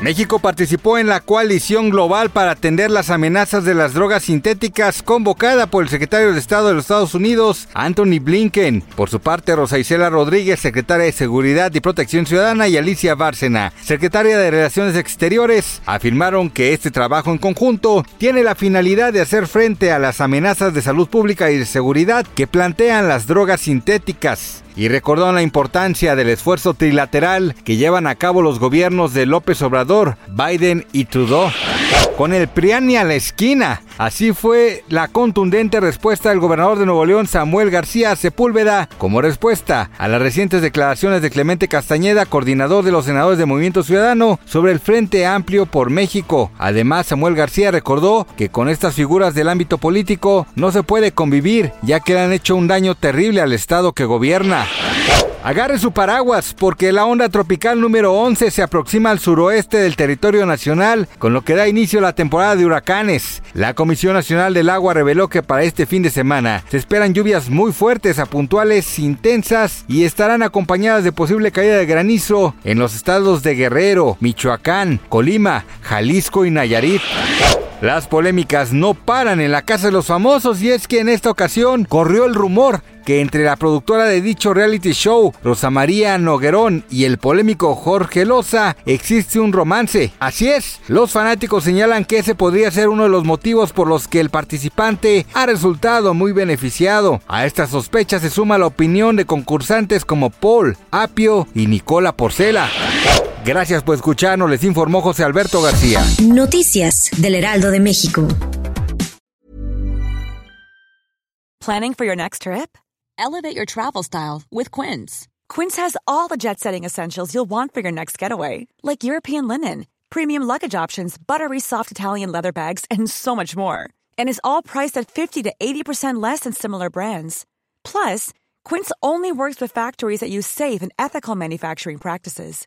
México participó en la coalición global para atender las amenazas de las drogas sintéticas convocada por el secretario de Estado de los Estados Unidos, Anthony Blinken. Por su parte, Rosa Isela Rodríguez, secretaria de Seguridad y Protección Ciudadana, y Alicia Bárcena, secretaria de Relaciones Exteriores, afirmaron que este trabajo en conjunto tiene la finalidad de hacer frente a las amenazas de salud pública y de seguridad que plantean las drogas sintéticas y recordó la importancia del esfuerzo trilateral que llevan a cabo los gobiernos de López Obrador, Biden y Trudeau. Con el PRIAN a la esquina. Así fue la contundente respuesta del gobernador de Nuevo León, Samuel García Sepúlveda, como respuesta a las recientes declaraciones de Clemente Castañeda, coordinador de los senadores de Movimiento Ciudadano, sobre el Frente Amplio por México. Además, Samuel García recordó que con estas figuras del ámbito político no se puede convivir, ya que le han hecho un daño terrible al Estado que gobierna. Agarre su paraguas porque la onda tropical número 11 se aproxima al suroeste del territorio nacional, con lo que da inicio la temporada de huracanes. La Comisión Nacional del Agua reveló que para este fin de semana se esperan lluvias muy fuertes a puntuales intensas y estarán acompañadas de posible caída de granizo en los estados de Guerrero, Michoacán, Colima, Jalisco y Nayarit. Las polémicas no paran en la casa de los famosos y es que en esta ocasión corrió el rumor que entre la productora de dicho reality show, Rosa María Noguerón, y el polémico Jorge Loza, existe un romance. Así es, los fanáticos señalan que ese podría ser uno de los motivos por los que el participante ha resultado muy beneficiado. A esta sospecha se suma la opinión de concursantes como Paul, Apio y Nicola Porcela. Gracias por escucharnos, les informó José Alberto García. Noticias del Heraldo de México. Planning for your next trip? Elevate your travel style with Quince. Quince has all the jet setting essentials you'll want for your next getaway, like European linen, premium luggage options, buttery soft Italian leather bags, and so much more. And is all priced at 50 to 80% less than similar brands. Plus, Quince only works with factories that use safe and ethical manufacturing practices.